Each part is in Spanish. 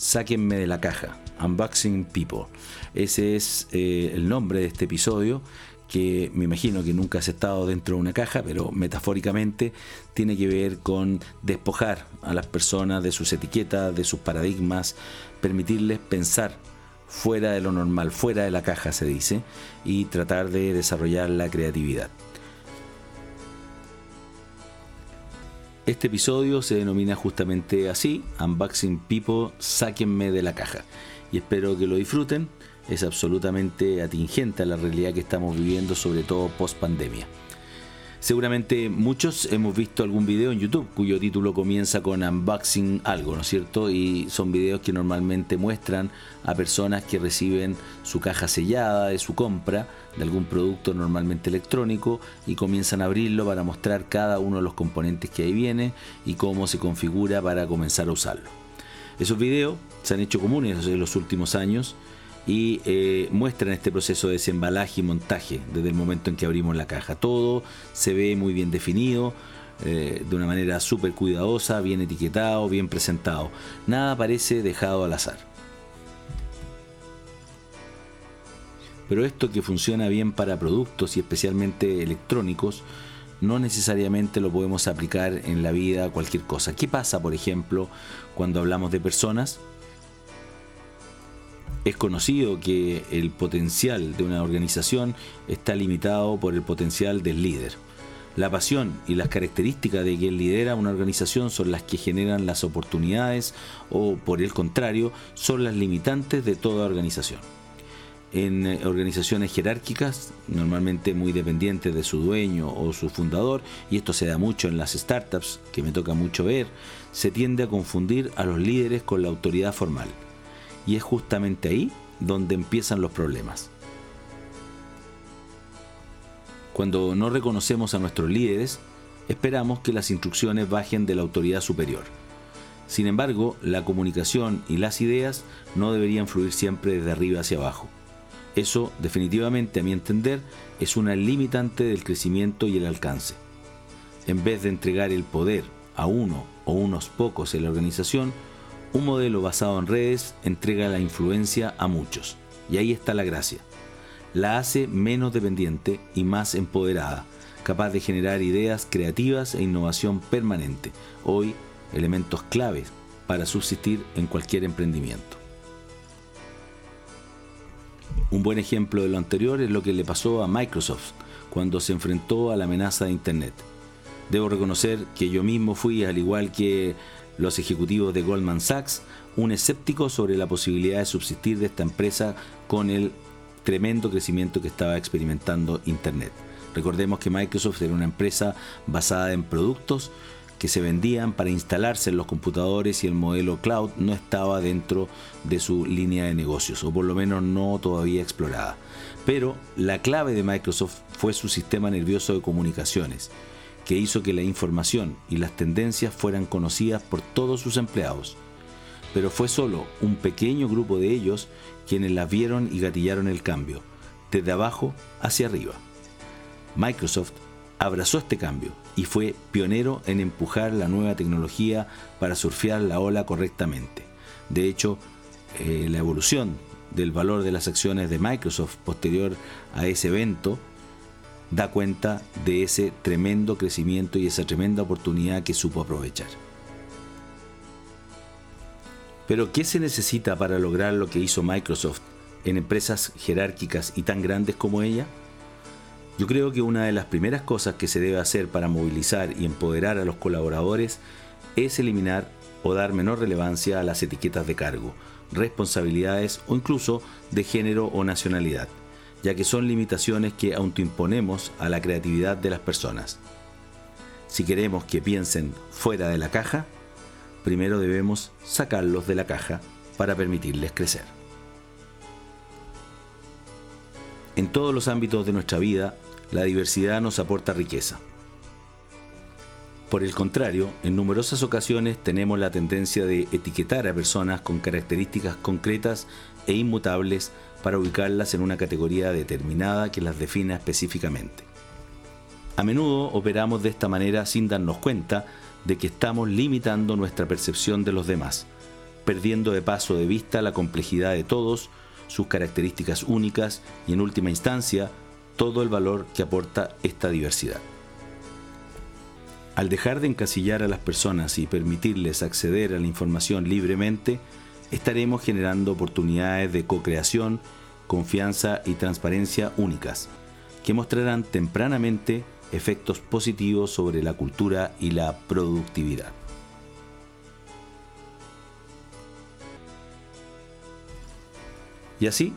Sáquenme de la caja, Unboxing People. Ese es eh, el nombre de este episodio que me imagino que nunca has estado dentro de una caja, pero metafóricamente tiene que ver con despojar a las personas de sus etiquetas, de sus paradigmas, permitirles pensar fuera de lo normal, fuera de la caja se dice, y tratar de desarrollar la creatividad. Este episodio se denomina justamente así, Unboxing People, sáquenme de la caja. Y espero que lo disfruten es absolutamente atingente a la realidad que estamos viviendo, sobre todo post pandemia. Seguramente muchos hemos visto algún video en YouTube cuyo título comienza con unboxing algo, ¿no es cierto? Y son videos que normalmente muestran a personas que reciben su caja sellada de su compra de algún producto normalmente electrónico y comienzan a abrirlo para mostrar cada uno de los componentes que ahí viene y cómo se configura para comenzar a usarlo. Esos videos se han hecho comunes en los últimos años y eh, muestran este proceso de desembalaje y montaje desde el momento en que abrimos la caja. Todo se ve muy bien definido, eh, de una manera súper cuidadosa, bien etiquetado, bien presentado. Nada parece dejado al azar. Pero esto que funciona bien para productos y especialmente electrónicos, no necesariamente lo podemos aplicar en la vida a cualquier cosa. ¿Qué pasa, por ejemplo, cuando hablamos de personas? Es conocido que el potencial de una organización está limitado por el potencial del líder. La pasión y las características de quien lidera una organización son las que generan las oportunidades o, por el contrario, son las limitantes de toda organización. En eh, organizaciones jerárquicas, normalmente muy dependientes de su dueño o su fundador, y esto se da mucho en las startups, que me toca mucho ver, se tiende a confundir a los líderes con la autoridad formal y es justamente ahí donde empiezan los problemas. Cuando no reconocemos a nuestros líderes, esperamos que las instrucciones bajen de la autoridad superior. Sin embargo, la comunicación y las ideas no deberían fluir siempre desde arriba hacia abajo. Eso, definitivamente, a mi entender, es una limitante del crecimiento y el alcance. En vez de entregar el poder a uno o unos pocos en la organización, un modelo basado en redes entrega la influencia a muchos. Y ahí está la gracia. La hace menos dependiente y más empoderada, capaz de generar ideas creativas e innovación permanente. Hoy, elementos claves para subsistir en cualquier emprendimiento. Un buen ejemplo de lo anterior es lo que le pasó a Microsoft cuando se enfrentó a la amenaza de Internet. Debo reconocer que yo mismo fui, al igual que los ejecutivos de Goldman Sachs, un escéptico sobre la posibilidad de subsistir de esta empresa con el tremendo crecimiento que estaba experimentando Internet. Recordemos que Microsoft era una empresa basada en productos que se vendían para instalarse en los computadores y el modelo cloud no estaba dentro de su línea de negocios, o por lo menos no todavía explorada. Pero la clave de Microsoft fue su sistema nervioso de comunicaciones, que hizo que la información y las tendencias fueran conocidas por todos sus empleados. Pero fue solo un pequeño grupo de ellos quienes las vieron y gatillaron el cambio, desde abajo hacia arriba. Microsoft abrazó este cambio y fue pionero en empujar la nueva tecnología para surfear la ola correctamente. De hecho, eh, la evolución del valor de las acciones de Microsoft posterior a ese evento da cuenta de ese tremendo crecimiento y esa tremenda oportunidad que supo aprovechar. Pero ¿qué se necesita para lograr lo que hizo Microsoft en empresas jerárquicas y tan grandes como ella? Yo creo que una de las primeras cosas que se debe hacer para movilizar y empoderar a los colaboradores es eliminar o dar menor relevancia a las etiquetas de cargo, responsabilidades o incluso de género o nacionalidad ya que son limitaciones que autoimponemos a la creatividad de las personas. Si queremos que piensen fuera de la caja, primero debemos sacarlos de la caja para permitirles crecer. En todos los ámbitos de nuestra vida, la diversidad nos aporta riqueza. Por el contrario, en numerosas ocasiones tenemos la tendencia de etiquetar a personas con características concretas e inmutables para ubicarlas en una categoría determinada que las defina específicamente. A menudo operamos de esta manera sin darnos cuenta de que estamos limitando nuestra percepción de los demás, perdiendo de paso de vista la complejidad de todos, sus características únicas y en última instancia todo el valor que aporta esta diversidad. Al dejar de encasillar a las personas y permitirles acceder a la información libremente, estaremos generando oportunidades de co-creación, confianza y transparencia únicas, que mostrarán tempranamente efectos positivos sobre la cultura y la productividad. Y así,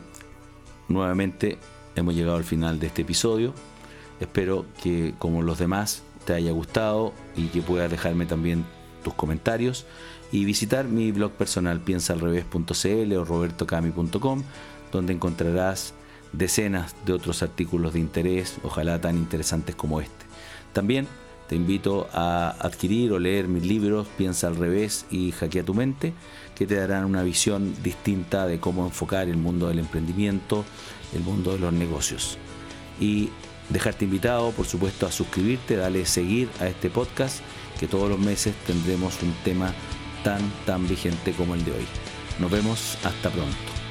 nuevamente hemos llegado al final de este episodio. Espero que como los demás te haya gustado y que puedas dejarme también tus comentarios y visitar mi blog personal piensaalrevés.cl o robertocami.com donde encontrarás decenas de otros artículos de interés, ojalá tan interesantes como este. También te invito a adquirir o leer mis libros Piensa al revés y Hackea tu mente, que te darán una visión distinta de cómo enfocar el mundo del emprendimiento, el mundo de los negocios. Y dejarte invitado, por supuesto, a suscribirte, dale seguir a este podcast, que todos los meses tendremos un tema tan, tan vigente como el de hoy. Nos vemos hasta pronto.